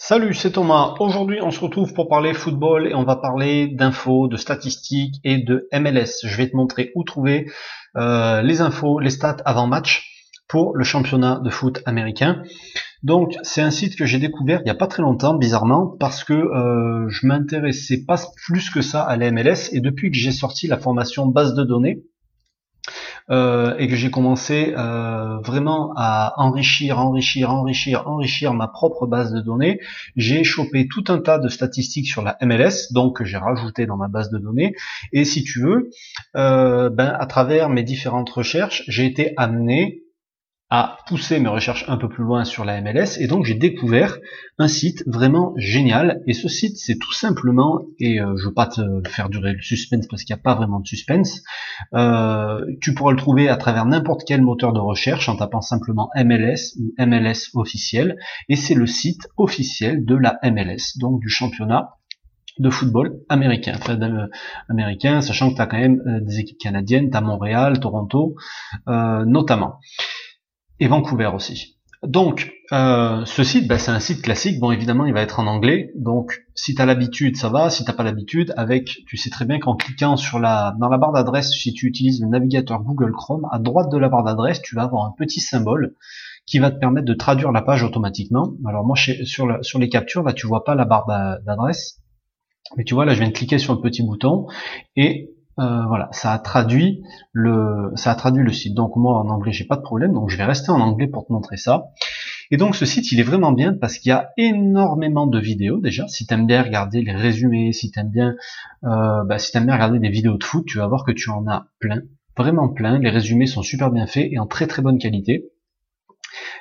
Salut, c'est Thomas. Aujourd'hui, on se retrouve pour parler football et on va parler d'infos, de statistiques et de MLS. Je vais te montrer où trouver euh, les infos, les stats avant match pour le championnat de foot américain. Donc, c'est un site que j'ai découvert il n'y a pas très longtemps, bizarrement, parce que euh, je m'intéressais pas plus que ça à la MLS et depuis que j'ai sorti la formation base de données, euh, et que j'ai commencé euh, vraiment à enrichir, enrichir, enrichir, enrichir ma propre base de données, j'ai chopé tout un tas de statistiques sur la MLS, donc que j'ai rajouté dans ma base de données. Et si tu veux, euh, ben, à travers mes différentes recherches, j'ai été amené à pousser mes recherches un peu plus loin sur la MLS et donc j'ai découvert un site vraiment génial. Et ce site c'est tout simplement et euh, je veux pas te faire durer le suspense parce qu'il n'y a pas vraiment de suspense euh, tu pourras le trouver à travers n'importe quel moteur de recherche en tapant simplement MLS ou MLS officiel. Et c'est le site officiel de la MLS donc du championnat de football américain, enfin, américain, sachant que tu as quand même euh, des équipes canadiennes, tu as Montréal, Toronto, notamment et Vancouver aussi. Donc, euh, ce site, ben, c'est un site classique. Bon, évidemment, il va être en anglais. Donc, si tu as l'habitude, ça va. Si t'as pas l'habitude, avec, tu sais très bien qu'en cliquant sur la, dans la barre d'adresse, si tu utilises le navigateur Google Chrome, à droite de la barre d'adresse, tu vas avoir un petit symbole qui va te permettre de traduire la page automatiquement. Alors moi, sur, sur les captures, là, tu vois pas la barre d'adresse. Mais tu vois, là, je viens de cliquer sur le petit bouton et euh, voilà, ça a traduit le, ça a traduit le site. Donc moi en anglais j'ai pas de problème, donc je vais rester en anglais pour te montrer ça. Et donc ce site il est vraiment bien parce qu'il y a énormément de vidéos déjà. Si tu aimes bien regarder les résumés, si tu aimes bien, euh, bah, si t'aimes bien regarder des vidéos de foot, tu vas voir que tu en as plein, vraiment plein. Les résumés sont super bien faits et en très très bonne qualité.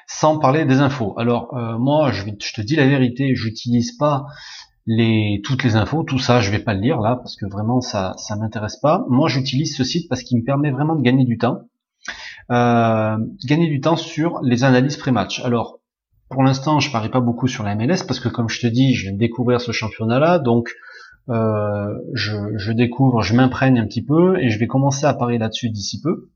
Sans parler des infos. Alors euh, moi je, je te dis la vérité, j'utilise pas les, toutes les infos, tout ça, je vais pas le lire là parce que vraiment ça, ça m'intéresse pas. Moi, j'utilise ce site parce qu'il me permet vraiment de gagner du temps, euh, gagner du temps sur les analyses pré-match. Alors, pour l'instant, je parie pas beaucoup sur la MLS parce que comme je te dis, je viens de découvrir ce championnat-là, donc euh, je, je découvre, je m'imprègne un petit peu et je vais commencer à parier là-dessus d'ici peu.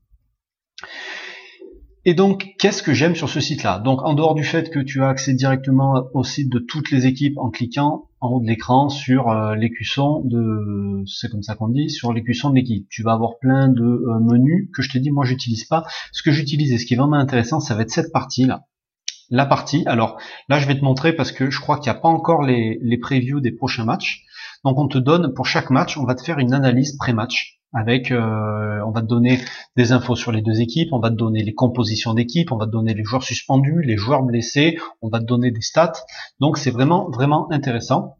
Et donc, qu'est-ce que j'aime sur ce site-là? Donc, en dehors du fait que tu as accès directement au site de toutes les équipes en cliquant en haut de l'écran sur euh, l'écusson de, c'est comme ça qu'on dit, sur l'écusson de l'équipe. Tu vas avoir plein de euh, menus que je te dis, moi, j'utilise pas. Ce que j'utilise et ce qui est vraiment intéressant, ça va être cette partie-là. La partie. Alors, là, je vais te montrer parce que je crois qu'il n'y a pas encore les, les previews des prochains matchs. Donc, on te donne pour chaque match, on va te faire une analyse pré-match avec euh, on va te donner des infos sur les deux équipes, on va te donner les compositions d'équipe, on va te donner les joueurs suspendus, les joueurs blessés, on va te donner des stats. Donc c'est vraiment vraiment intéressant.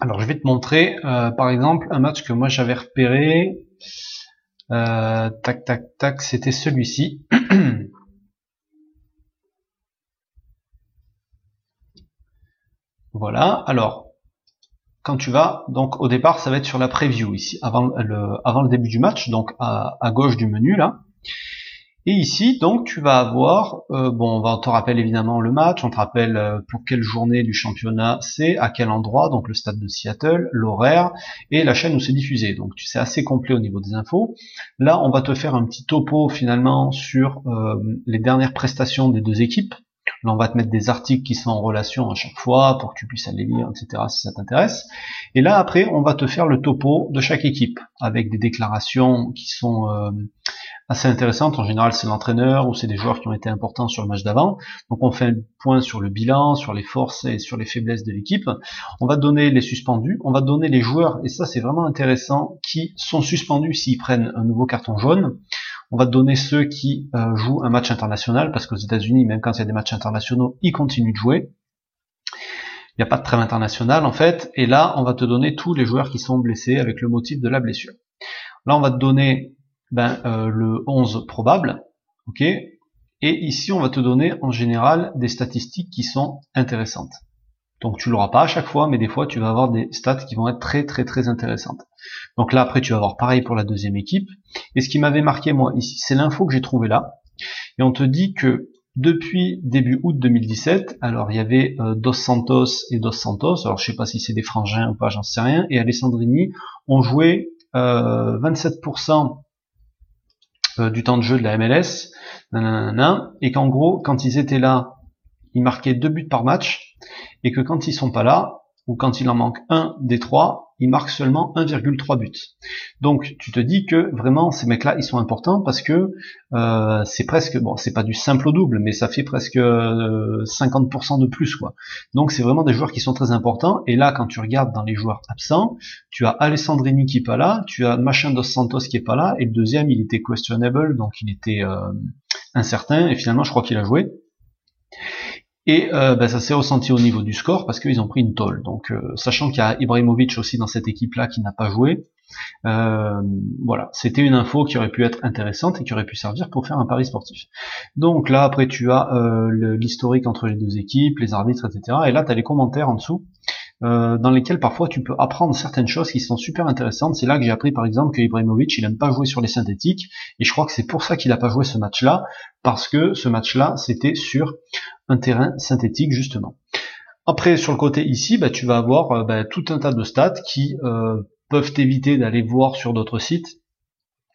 Alors je vais te montrer euh, par exemple un match que moi j'avais repéré. Euh, tac tac tac, c'était celui-ci. voilà. Alors tu vas, donc au départ, ça va être sur la preview ici, avant le, avant le début du match, donc à, gauche du menu là. Et ici, donc, tu vas avoir, euh, bon, on te rappelle évidemment le match, on te rappelle euh, pour quelle journée du championnat c'est, à quel endroit, donc le stade de Seattle, l'horaire et la chaîne où c'est diffusé. Donc, tu assez complet au niveau des infos. Là, on va te faire un petit topo finalement sur euh, les dernières prestations des deux équipes. Là, on va te mettre des articles qui sont en relation à chaque fois pour que tu puisses aller lire, etc. si ça t'intéresse. Et là, après, on va te faire le topo de chaque équipe avec des déclarations qui sont euh, assez intéressantes. En général, c'est l'entraîneur ou c'est des joueurs qui ont été importants sur le match d'avant. Donc, on fait un point sur le bilan, sur les forces et sur les faiblesses de l'équipe. On va donner les suspendus, on va donner les joueurs, et ça, c'est vraiment intéressant, qui sont suspendus s'ils prennent un nouveau carton jaune. On va donner ceux qui euh, jouent un match international, parce qu'aux États-Unis, même quand il y a des matchs internationaux, ils continuent de jouer. Il n'y a pas de trêve internationale en fait. Et là, on va te donner tous les joueurs qui sont blessés avec le motif de la blessure. Là, on va te donner ben, euh, le 11 probable. et ici, on va te donner en général des statistiques qui sont intéressantes. Donc tu l'auras pas à chaque fois, mais des fois tu vas avoir des stats qui vont être très très très intéressantes. Donc là après tu vas avoir pareil pour la deuxième équipe. Et ce qui m'avait marqué moi ici, c'est l'info que j'ai trouvé là. Et on te dit que depuis début août 2017, alors il y avait euh, Dos Santos et Dos Santos, alors je sais pas si c'est des frangins ou pas, j'en sais rien, et Alessandrini ont joué euh, 27% euh, du temps de jeu de la MLS, nanana, et qu'en gros, quand ils étaient là, ils marquaient deux buts par match, et que quand ils sont pas là, ou quand il en manque un des trois, il marque seulement 1,3 buts. Donc tu te dis que vraiment ces mecs-là ils sont importants parce que euh, c'est presque bon c'est pas du simple au double mais ça fait presque 50% euh, de plus quoi. Donc c'est vraiment des joueurs qui sont très importants et là quand tu regardes dans les joueurs absents, tu as Alessandrini qui est pas là, tu as Machin dos Santos qui est pas là et le deuxième il était questionable donc il était euh, incertain et finalement je crois qu'il a joué. Et euh, ben, ça s'est ressenti au niveau du score parce qu'ils ont pris une tolle. Donc, euh, sachant qu'il y a Ibrahimovic aussi dans cette équipe-là qui n'a pas joué, euh, voilà, c'était une info qui aurait pu être intéressante et qui aurait pu servir pour faire un pari sportif. Donc là, après, tu as l'historique entre les deux équipes, les arbitres, etc. Et là, tu as les commentaires en dessous euh, dans lesquels parfois tu peux apprendre certaines choses qui sont super intéressantes. C'est là que j'ai appris par exemple que Ibrahimovic il aime pas jouer sur les synthétiques et je crois que c'est pour ça qu'il a pas joué ce match-là parce que ce match-là c'était sur un terrain synthétique justement. Après sur le côté ici, bah, tu vas avoir euh, bah, tout un tas de stats qui euh, peuvent t'éviter d'aller voir sur d'autres sites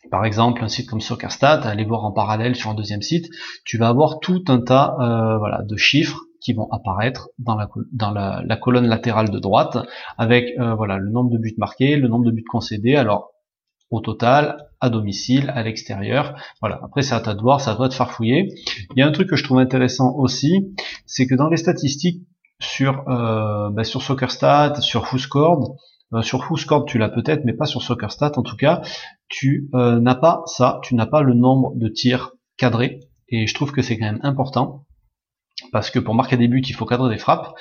par exemple un site comme SoccerStat, aller voir en parallèle sur un deuxième site, tu vas avoir tout un tas voilà, de chiffres qui vont apparaître dans la, dans la, colonne latérale de droite avec euh, voilà le nombre de buts marqués, le nombre de buts concédés. Alors au total, à domicile, à l'extérieur. Voilà. Après, c'est à toi de voir, ça doit te farfouiller. Il y a un truc que je trouve intéressant aussi, c'est que dans les statistiques sur euh, bah, sur SoccerStat, sur WhoScored, euh, sur WhoScored tu l'as peut-être, mais pas sur SoccerStat. En tout cas, tu euh, n'as pas ça, tu n'as pas le nombre de tirs cadrés. Et je trouve que c'est quand même important parce que pour marquer des buts, il faut cadrer des frappes.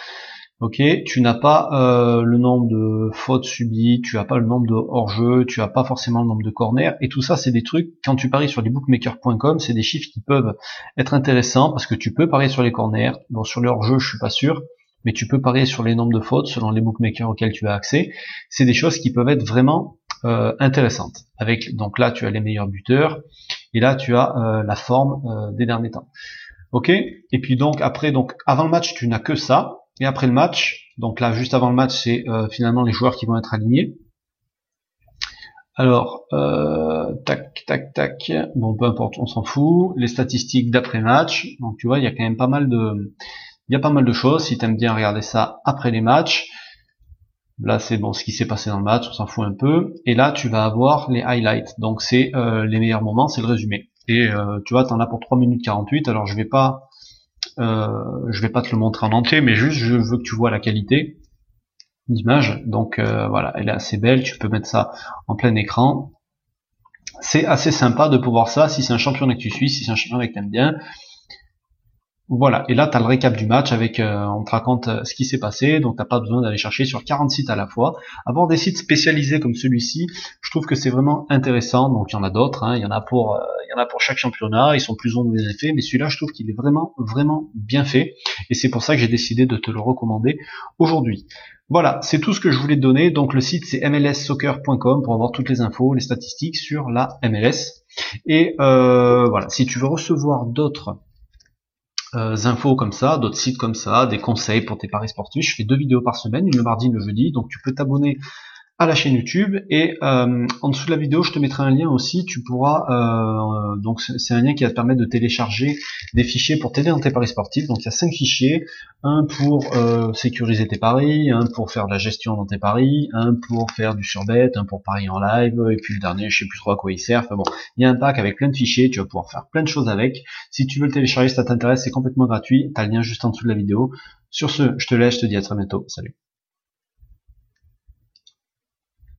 Ok, tu n'as pas euh, le nombre de fautes subies, tu n'as pas le nombre de hors-jeu, tu n'as pas forcément le nombre de corners, et tout ça, c'est des trucs, quand tu paries sur les bookmakers.com, c'est des chiffres qui peuvent être intéressants, parce que tu peux parier sur les corners, bon, sur le hors-jeu, je suis pas sûr, mais tu peux parier sur les nombres de fautes selon les bookmakers auxquels tu as accès. C'est des choses qui peuvent être vraiment euh, intéressantes. Avec donc là, tu as les meilleurs buteurs, et là, tu as euh, la forme des derniers temps. Ok? Et puis donc après, donc avant le match, tu n'as que ça. Et après le match, donc là juste avant le match, c'est euh, finalement les joueurs qui vont être alignés. Alors, euh, tac, tac, tac. Bon, peu importe, on s'en fout. Les statistiques d'après match. Donc tu vois, il y a quand même pas mal de, il y a pas mal de choses. Si tu aimes bien regarder ça après les matchs. Là, c'est bon, ce qui s'est passé dans le match, on s'en fout un peu. Et là, tu vas avoir les highlights. Donc c'est euh, les meilleurs moments, c'est le résumé. Et euh, tu vois, t'en as pour 3 minutes 48. Alors je vais pas, euh, je vais pas te le montrer en entier, mais juste je veux que tu vois la qualité d'image. Donc euh, voilà, elle est assez belle. Tu peux mettre ça en plein écran. C'est assez sympa de pouvoir ça si c'est un championnat que tu suis, si c'est un championnat que tu aimes bien. Voilà, et là tu as le récap du match avec euh, on te raconte euh, ce qui s'est passé, donc t'as pas besoin d'aller chercher sur 40 sites à la fois. Avoir des sites spécialisés comme celui-ci, je trouve que c'est vraiment intéressant. Donc il y en a d'autres, hein. il y en a pour euh, y en a pour chaque championnat, ils sont plus ou moins bien faits, mais celui-là je trouve qu'il est vraiment vraiment bien fait, et c'est pour ça que j'ai décidé de te le recommander aujourd'hui. Voilà, c'est tout ce que je voulais te donner. Donc le site c'est mlssoccer.com pour avoir toutes les infos, les statistiques sur la MLS. Et voilà, si tu veux recevoir d'autres euh, infos comme ça, d'autres sites comme ça, des conseils pour tes paris sportifs. Je fais deux vidéos par semaine, une le mardi, une le jeudi, donc tu peux t'abonner à la chaîne YouTube et euh, en dessous de la vidéo je te mettrai un lien aussi. Tu pourras euh, donc c'est un lien qui va te permettre de télécharger des fichiers pour t'aider dans tes paris sportifs. Donc il y a cinq fichiers. Un pour euh, sécuriser tes paris un pour faire de la gestion dans tes paris un pour faire du surbet un pour parier en live et puis le dernier je sais plus trop à quoi il sert. Enfin bon il y a un pack avec plein de fichiers tu vas pouvoir faire plein de choses avec. Si tu veux le télécharger si ça t'intéresse c'est complètement gratuit. T'as le lien juste en dessous de la vidéo. Sur ce je te laisse je te dis à très bientôt. Salut